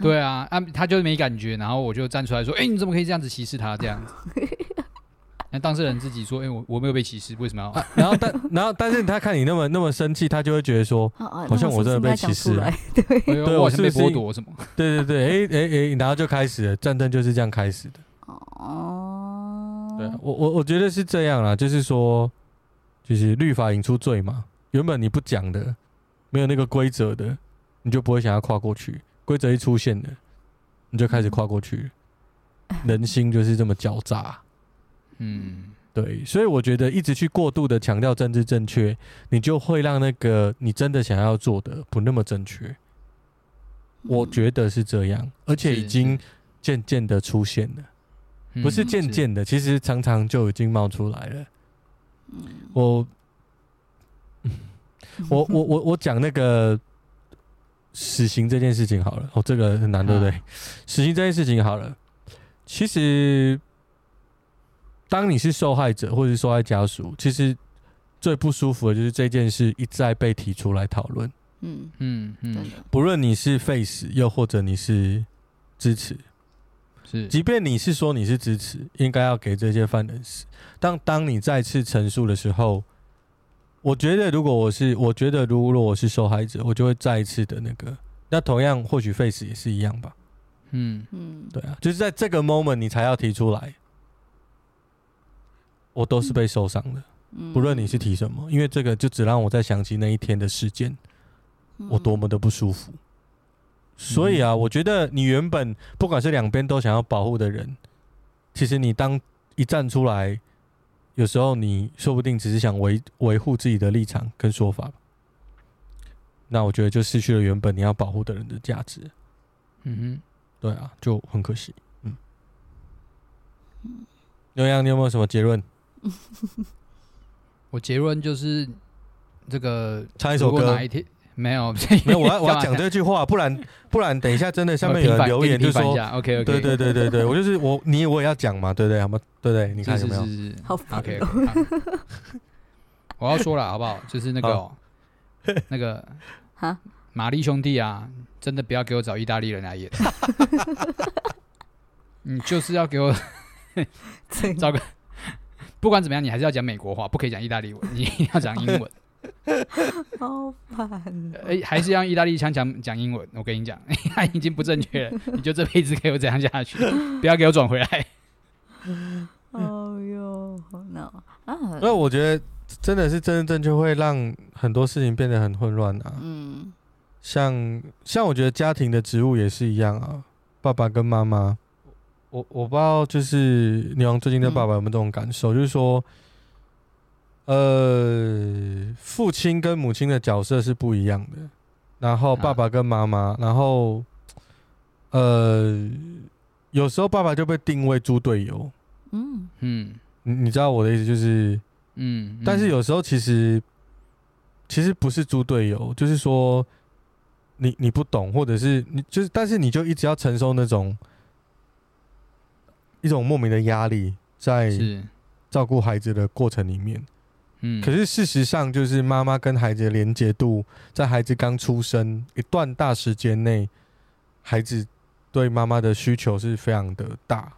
S3: 对啊，啊，他就是没感觉，然后我就站出来说：“哎、欸，你怎么可以这样子歧视他？这样子。”那当事人自己说：“哎、欸，我我没有被歧视，为什么要？”啊、然后但 然后但是他看你那么那么生气，他就会觉得说：“好像我真的被歧视了。”对，对我是被剥夺什么？对对对，哎哎哎，然后就开始了战争，就是这样开始的。哦，对我我我觉得是这样啦，就是说，就是律法引出罪嘛，原本你不讲的，没有那个规则的，你就不会想要跨过去。规则一出现了，你就开始跨过去。人心就是这么狡诈。嗯，对，所以我觉得一直去过度的强调政治正确，你就会让那个你真的想要做的不那么正确。我觉得是这样，而且已经渐渐的出现了，不是渐渐的，其实常常就已经冒出来了。我，我，我，我，我讲那个。死刑这件事情好了，哦，这个很难，对不对？啊、死刑这件事情好了，其实当你是受害者或者是受害家属，其实最不舒服的就是这件事一再被提出来讨论。嗯嗯嗯，不论你是废死，又或者你是支持，是，即便你是说你是支持，应该要给这些犯人死。当当你再次陈述的时候。我觉得，如果我是，我觉得如果我是受害者，我就会再一次的那个。那同样，或许 face 也是一样吧。嗯嗯，对啊，就是在这个 moment 你才要提出来。我都是被受伤的，不论你是提什么，因为这个就只让我再想起那一天的事件，我多么的不舒服。所以啊，我觉得你原本不管是两边都想要保护的人，其实你当一站出来。有时候你说不定只是想维维护自己的立场跟说法，那我觉得就失去了原本你要保护的人的价值。嗯哼，对啊，就很可惜。嗯，牛羊，你有没有什么结论？我结论就是这个，
S2: 唱一首歌。
S3: 没有，
S2: 没有，我要我要讲这句话，不然 不然等一下真的下面有人留言就说
S3: ，OK OK，
S2: 对对对对对，我就是我你我也要讲嘛，对不对？好吗？对不对？你看有没有？
S4: 好，OK，
S3: 我要说了好不好？就是那个那个哈，玛丽兄弟啊，真的不要给我找意大利人来演，你就是要给我找个，不管怎么样，你还是要讲美国话，不可以讲意大利文，你一定要讲英文。
S4: 好烦！
S3: 哎，还是用意大利腔讲讲英文。我跟你讲，他已经不正确了。你就这辈子给我这样下去，不要给我转回来。
S4: 哦哟，好闹啊！
S2: 所以我觉得真的是真正正确会让很多事情变得很混乱啊。嗯，像像我觉得家庭的职务也是一样啊，爸爸跟妈妈，我我不知道就是牛王最近对爸爸有没有这种感受，嗯、就是说，呃，父亲跟母亲的角色是不一样的，然后爸爸跟妈妈，啊、然后呃，有时候爸爸就被定位猪队友，嗯。嗯，你你知道我的意思就是，嗯，嗯。但是有时候其实其实不是猪队友，就是说。你你不懂，或者是你就是，但是你就一直要承受那种一种莫名的压力，在照顾孩子的过程里面，嗯，可是事实上就是妈妈跟孩子的连接度，在孩子刚出生一段大时间内，孩子对妈妈的需求是非常的大，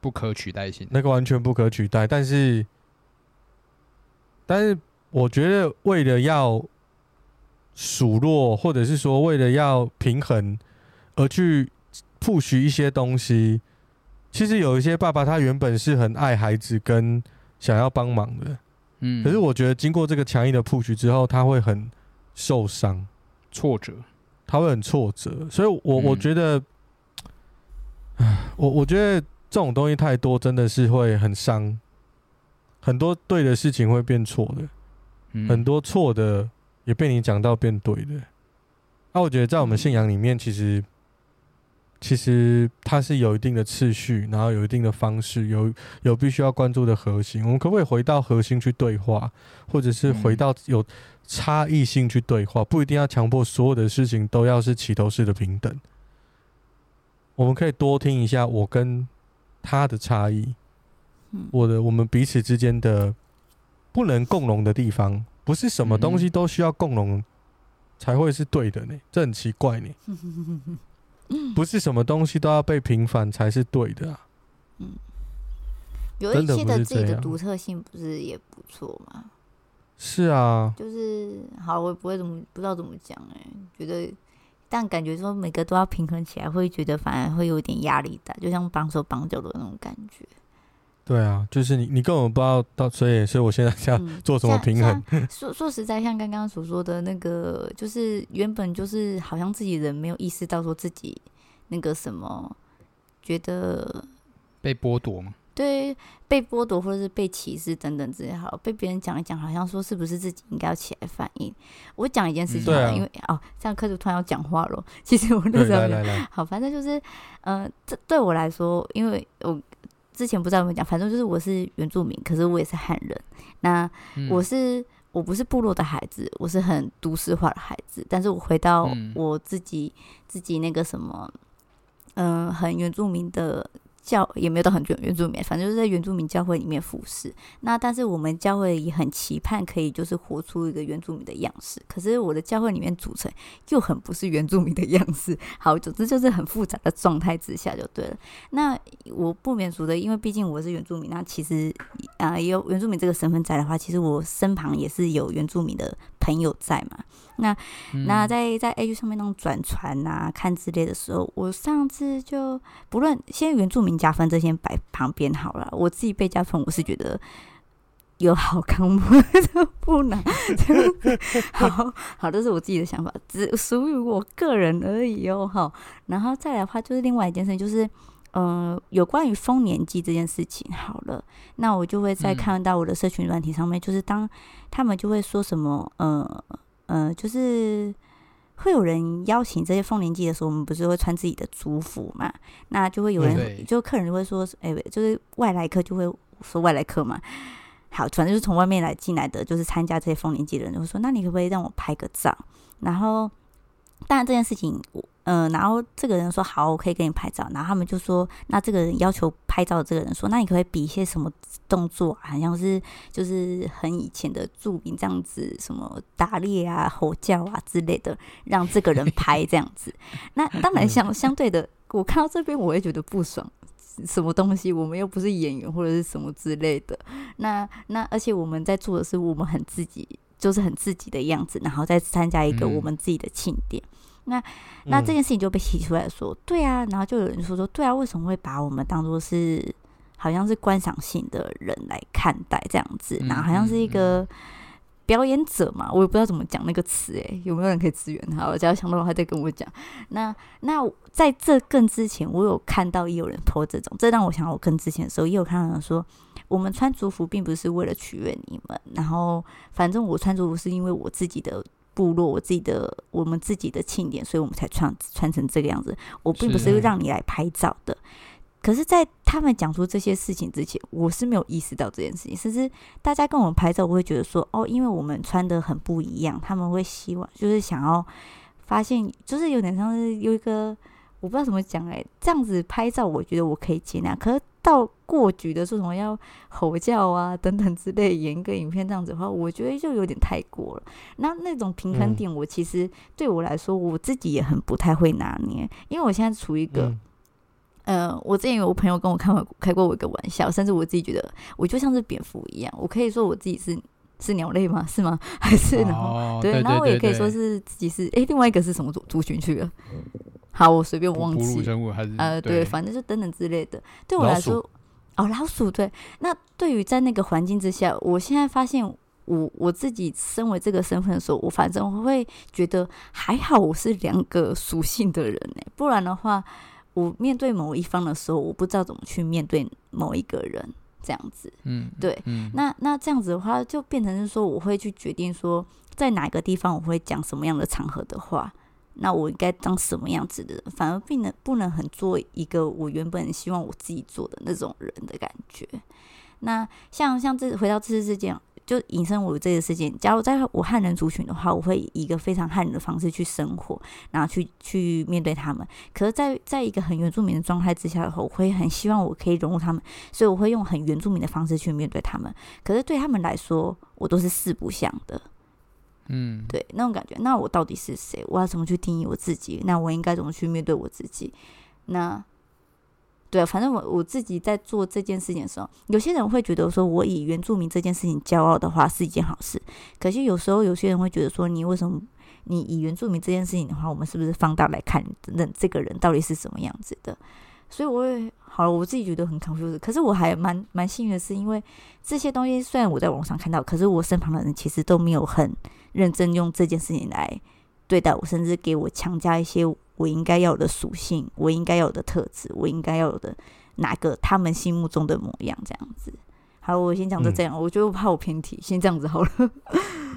S3: 不可取代性，
S2: 那个完全不可取代。但是，但是我觉得为了要。数落，或者是说为了要平衡而去 push 一些东西，其实有一些爸爸他原本是很爱孩子跟想要帮忙的，嗯，可是我觉得经过这个强硬的 push 之后，他会很受伤、
S3: 挫折，
S2: 他会很挫折，所以我，我我觉得，唉，我我觉得这种东西太多，真的是会很伤，很多对的事情会变错的，嗯，很多错的。也被你讲到变对的，那、啊、我觉得在我们信仰里面，其实其实它是有一定的次序，然后有一定的方式，有有必须要关注的核心。我们可不可以回到核心去对话，或者是回到有差异性去对话？不一定要强迫所有的事情都要是齐头式的平等。我们可以多听一下我跟他的差异，我的我们彼此之间的不能共融的地方。不是什么东西都需要共融才会是对的呢？这很奇怪呢。不是什么东西都要被平反才是对的啊。嗯，
S4: 有一些的自己的独特性不是也不错吗？
S2: 是啊，
S4: 就是好，我也不会怎么不知道怎么讲哎、欸，觉得但感觉说每个都要平衡起来，会觉得反而会有点压力大，就像绑手绑脚的那种感觉。
S2: 对啊，就是你，你根本不知道到，所以，所以我现在要 做什么平衡？
S4: 嗯、说说实在，像刚刚所说的那个，就是原本就是好像自己人没有意识到说自己那个什么，觉得
S3: 被剥夺吗？
S4: 对，被剥夺或者是被歧视等等之类，好被别人讲一讲，好像说是不是自己应该要起来反应？我讲一件事情，嗯、因为、啊、哦，这样课就突然要讲话了。其实我那时候好，反正就是，嗯、呃，这对我来说，因为我。之前不知道有没有讲，反正就是我是原住民，可是我也是汉人。那我是、嗯、我不是部落的孩子，我是很都市化的孩子。但是我回到我自己、嗯、自己那个什么，嗯、呃，很原住民的。教也没有到很原原住民，反正就是在原住民教会里面服侍。那但是我们教会也很期盼可以就是活出一个原住民的样式。可是我的教会里面组成又很不是原住民的样式。好，总之就是很复杂的状态之下就对了。那我不免俗的，因为毕竟我是原住民，那其实啊、呃、有原住民这个身份在的话，其实我身旁也是有原住民的朋友在嘛。那、嗯、那在在 A 区上面那种转传啊、看之类的时候，我上次就不论先原住民加分这些摆旁边好了，我自己被加分，我是觉得有好康 不不难，好好，这是我自己的想法，只属于我个人而已哦。好，然后再来的话，就是另外一件事情，就是嗯、呃，有关于丰年祭这件事情。好了，那我就会再看到我的社群软体上面，就是当他们就会说什么，呃。呃，就是会有人邀请这些凤年祭的时候，我们不是会穿自己的族服嘛？那就会有人，对就客人就会说，哎，就是外来客就会说外来客嘛。好，反正就是从外面来进来的，就是参加这些丰年祭的人，就会说，那你可不可以让我拍个照？然后，当然这件事情，嗯、呃，然后这个人说好，我可以给你拍照。然后他们就说，那这个人要求拍照的这个人说，那你可不可以比一些什么动作，好像是就是很以前的著名这样子，什么打猎啊、吼叫啊之类的，让这个人拍这样子。那当然相相对的，我看到这边我也觉得不爽，什么东西？我们又不是演员或者是什么之类的。那那而且我们在做的是我们很自己，就是很自己的样子，然后再参加一个我们自己的庆典。嗯那那这件事情就被提出来说，嗯、对啊，然后就有人说说，对啊，为什么会把我们当做是好像是观赏性的人来看待这样子？然后好像是一个表演者嘛，我也不知道怎么讲那个词，诶，有没有人可以支援他？我只要想到的话再跟我讲。那那在这更之前，我有看到也有人 po 这种，这让我想到我更之前的时候，也有看到人说，我们穿族服并不是为了取悦你们，然后反正我穿族服是因为我自己的部落，我自己的我们自己的庆典，所以我们才穿穿成这个样子。我并不是让你来拍照的。可是，在他们讲出这些事情之前，我是没有意识到这件事情。甚至大家跟我们拍照，我会觉得说，哦，因为我们穿的很不一样，他们会希望就是想要发现，就是有点像是有一个我不知道怎么讲哎，这样子拍照，我觉得我可以接纳。可是到过局的说什么要吼叫啊等等之类，演一个影片这样子的话，我觉得就有点太过了。那那种平衡点，我其实对我来说，我自己也很不太会拿捏，因为我现在处于一个。呃，我之前有个朋友跟我开玩开过我一个玩笑，甚至我自己觉得我就像是蝙蝠一样，我可以说我自己是是鸟类吗？是吗？还是 然后、哦、对，然后我也可以说是自己是哎，另外一个是什么族族群去了？好，我随便我忘记。呃，对，对，反正就等等之类的。对我来说，老哦，老鼠对。那对于在那个环境之下，我现在发现我我自己身为这个身份的时候，我反正我会觉得还好，我是两个属性的人呢，不然的话。我面对某一方的时候，我不知道怎么去面对某一个人，这样子，嗯，对，嗯，那那这样子的话，就变成是说，我会去决定说，在哪个地方我会讲什么样的场合的话，那我应该当什么样子的人，反而并能不能很做一个我原本希望我自己做的那种人的感觉。那像像这回到这次事件。就引申我这个事件，假如在我汉人族群的话，我会以一个非常汉人的方式去生活，然后去去面对他们。可是在，在在一个很原住民的状态之下的话，我会很希望我可以融入他们，所以我会用很原住民的方式去面对他们。可是对他们来说，我都是四不像的，嗯，对那种感觉。那我到底是谁？我要怎么去定义我自己？那我应该怎么去面对我自己？那。对，反正我我自己在做这件事情的时候，有些人会觉得说，我以原住民这件事情骄傲的话是一件好事。可是有时候有些人会觉得说，你为什么你以原住民这件事情的话，我们是不是放大来看，那这个人到底是什么样子的？所以我也好了，我自己觉得很 confused。可是我还蛮蛮幸运的是，因为这些东西虽然我在网上看到，可是我身旁的人其实都没有很认真用这件事情来对待我，甚至给我强加一些。我应该要有的属性，我应该要有的特质，我应该要有的哪个他们心目中的模样，这样子。好，我先讲就这样。嗯、我觉得我怕我偏题，先这样子好了。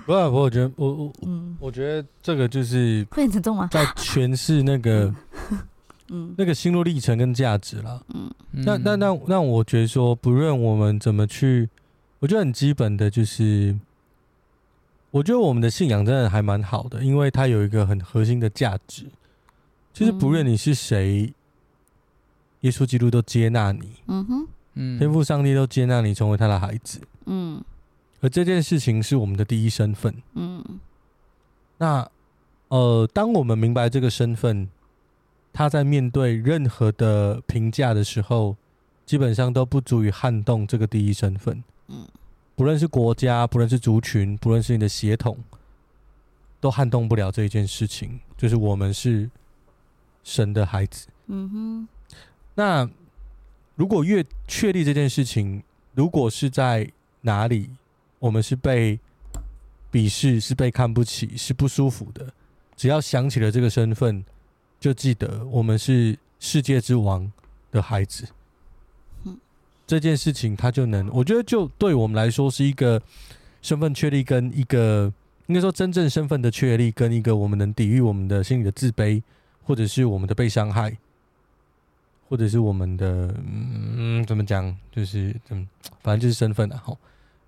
S4: 不
S2: 会，我觉得我我嗯，我觉得这个就是
S4: 会很沉重吗？
S2: 在诠释那个嗯 那个心路历程跟价值了。嗯，那那那那我觉得说，不论我们怎么去，我觉得很基本的就是。我觉得我们的信仰真的还蛮好的，因为它有一个很核心的价值，其实不论你是谁，耶稣基督都接纳你，嗯哼，嗯，天父上帝都接纳你成为他的孩子，嗯，而这件事情是我们的第一身份，嗯，那呃，当我们明白这个身份，他在面对任何的评价的时候，基本上都不足以撼动这个第一身份，嗯。不论是国家，不论是族群，不论是你的血统，都撼动不了这一件事情。就是我们是神的孩子。嗯哼。那如果越确立这件事情，如果是在哪里，我们是被鄙视，是被看不起，是不舒服的。只要想起了这个身份，就记得我们是世界之王的孩子。这件事情，他就能，我觉得就对我们来说是一个身份确立，跟一个应该说真正身份的确立，跟一个我们能抵御我们的心理的自卑，或者是我们的被伤害，或者是我们的嗯，怎么讲，就是嗯，反正就是身份啊，吼，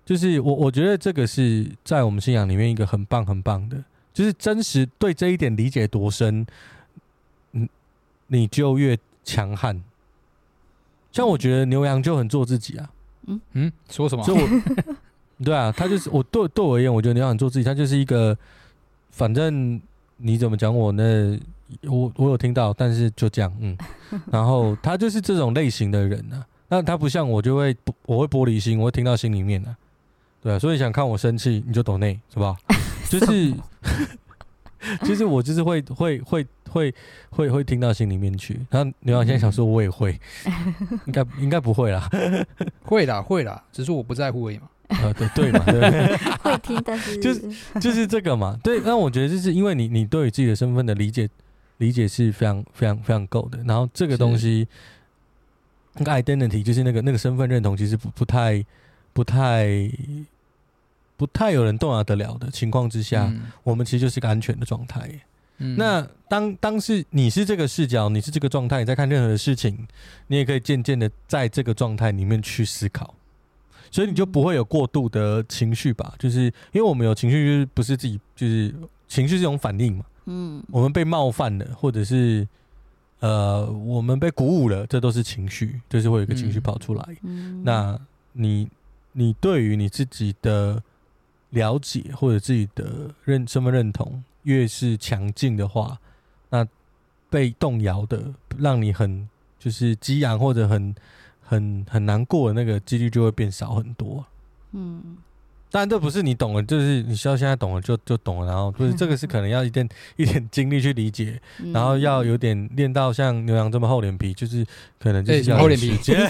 S2: 就是我我觉得这个是在我们信仰里面一个很棒很棒的，就是真实对这一点理解多深，嗯，你就越强悍。像我觉得牛羊就很做自己啊，嗯嗯，说什么？所以我 对啊，他就是我对对我而言，我觉得牛羊很做自己，他就是一个，反正你怎么讲我呢？我我有听到，但是就这样，嗯。然后他就是这种类型的人啊，那他不像我，就会我会玻璃心，我会听到心里面啊，对啊。所以想看我生气，你就懂内是吧？就是。其实我就是会会会会会会听到心里面去。然后刘洋现在想说，我也会，应该应该不会啦，
S3: 会啦会啦，只是我不在乎而已嘛。
S2: 呃，对对嘛，对，
S4: 会听，但是
S2: 就是就是这个嘛。对，那我觉得就是因为你你对于自己的身份的理解理解是非常非常非常够的，然后这个东西那个 identity 就是那个那个身份认同，其实不不太不太不太有人动摇得了的情况之下，
S3: 嗯
S2: 我们其实就是个安全的状态。
S3: 嗯
S2: 那当当是你是这个视角，你是这个状态，你在看任何的事情，你也可以渐渐的在这个状态里面去思考，所以你就不会有过度的情绪吧？就是因为我们有情绪，就是不是自己，就是情绪是一种反应嘛。
S4: 嗯
S2: 我们被冒犯了，或者是呃，我们被鼓舞了，这都是情绪，就是会有一个情绪跑出来。
S4: 嗯，
S2: 那你你对于你自己的了解或者自己的认身份认同越是强劲的话，那被动摇的，让你很就是激昂或者很很很难过的那个几率就会变少很多。
S4: 嗯
S2: 当然，这不是你懂了，就是你需要现在懂了就就懂了，然后就是这个是可能要一点一点精力去理解，
S4: 嗯。
S2: 然后要有点练到像牛羊这么厚脸皮，就是可能就是要
S3: 厚脸皮。
S2: 时间，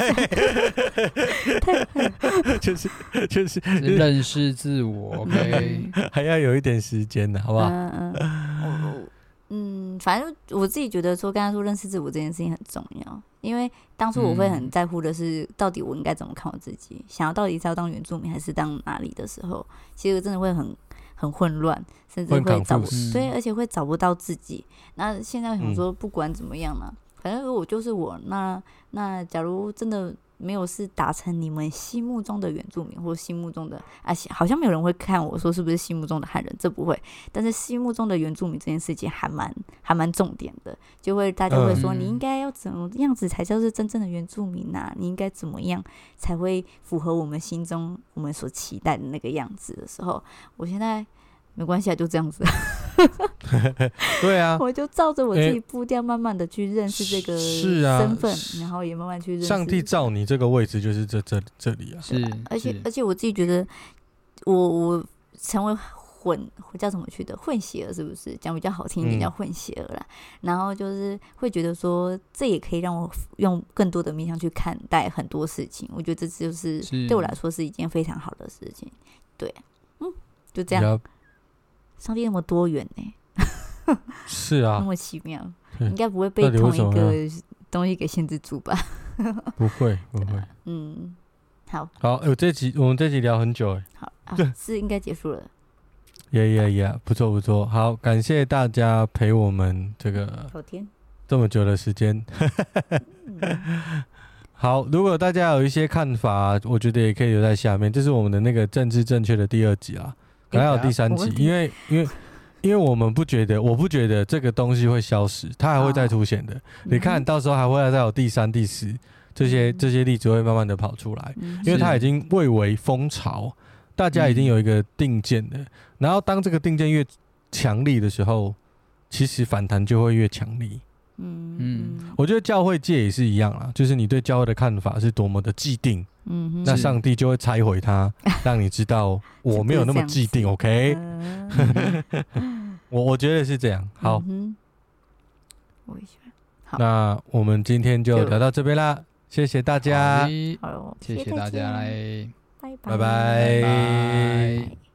S2: 就是就是
S3: 认识自我，OK，
S2: 还要有一点时间的，好不好？
S4: 嗯嗯，我嗯，反正我自己觉得说，刚才说认识自我这件事情很重要，因为当初我会很在乎的是，到底我应该怎么看我自己，想要到底是要当原住民还是当哪里的时候，其实真的会很很混乱，甚至
S2: 会
S4: 会找对，而且会找不到自己。那现在想说，不管怎么样呢、
S2: 嗯
S4: 反正如果我就是我，那那假如真的。没有是达成你们心目中的原住民，或心目中的啊，好像没有人会看我说是不是心目中的汉人，这不会。但是心目中的原住民这件事情还蛮还蛮重点的，就会大家会说
S3: 嗯
S4: 你应该要怎么样子才叫做真正的原住民呐、啊？你应该怎么样才会符合我们心中我们所期待的那个样子的时候，我现在没关系啊，就这样子。
S2: 对啊，
S4: 我就照着我自己步调，慢慢的去认识这个
S2: 是啊
S4: 身份，然后也慢慢去认识。
S2: 上帝照你这个位置就是这这这里啊，
S3: 是，
S4: 而且而且我自己觉得我，我我成为混叫什么去的混血儿，是不是讲比较好听一点
S2: 嗯
S4: 叫混血儿啦？然后就是会觉得说，这也可以让我用更多的面向去看待很多事情。我觉得这就是
S3: 是
S4: 对我来说是一件非常好的事情。对，嗯，就
S2: 这样。
S4: 上帝那么多元呢、
S2: 是啊，
S4: 那么奇妙，
S2: 对
S4: 应该不会被同一
S2: 个
S4: 东西给限制住吧？
S2: 不会不会。
S4: 嗯，好
S2: 好，哎我这集我们这集聊很久哎，
S4: 好啊，是应该结束了。
S2: 耶耶耶，不错不错。好，感谢大家陪我们
S4: 这个
S2: 这么久的时间。
S4: 嗯
S2: 好，如果大家有一些看法，我觉得也可以留在下面。这是我们的那个政治正确的第二集啊，还有第三集，因为因为因为我们不觉得，我不觉得这个东西会消失，它还会再凸显的。你看到时候还会再有第三、第四这些这些例子会慢慢的跑出来，
S4: 嗯
S2: 因为它已经蔚为风潮，大家已经有一个定见了。然后当这个定见越强力的时候，其实反弹就会越强力。
S4: 嗯
S3: 嗯
S2: 我觉得教会界也是一样啦，就是你对教会的看法是多么的既定，
S4: 嗯
S2: 那上帝就会拆毁它，让你知道 我没有那么既定。OK，
S4: 嗯。
S2: 我我觉得是这样。好，
S4: 嗯我也喜欢。好。
S2: 那我们今天就
S4: 就
S2: 聊到这边啦，谢谢大家，
S3: 谢谢大家。来。
S4: 拜。
S2: 拜拜。
S3: 拜拜。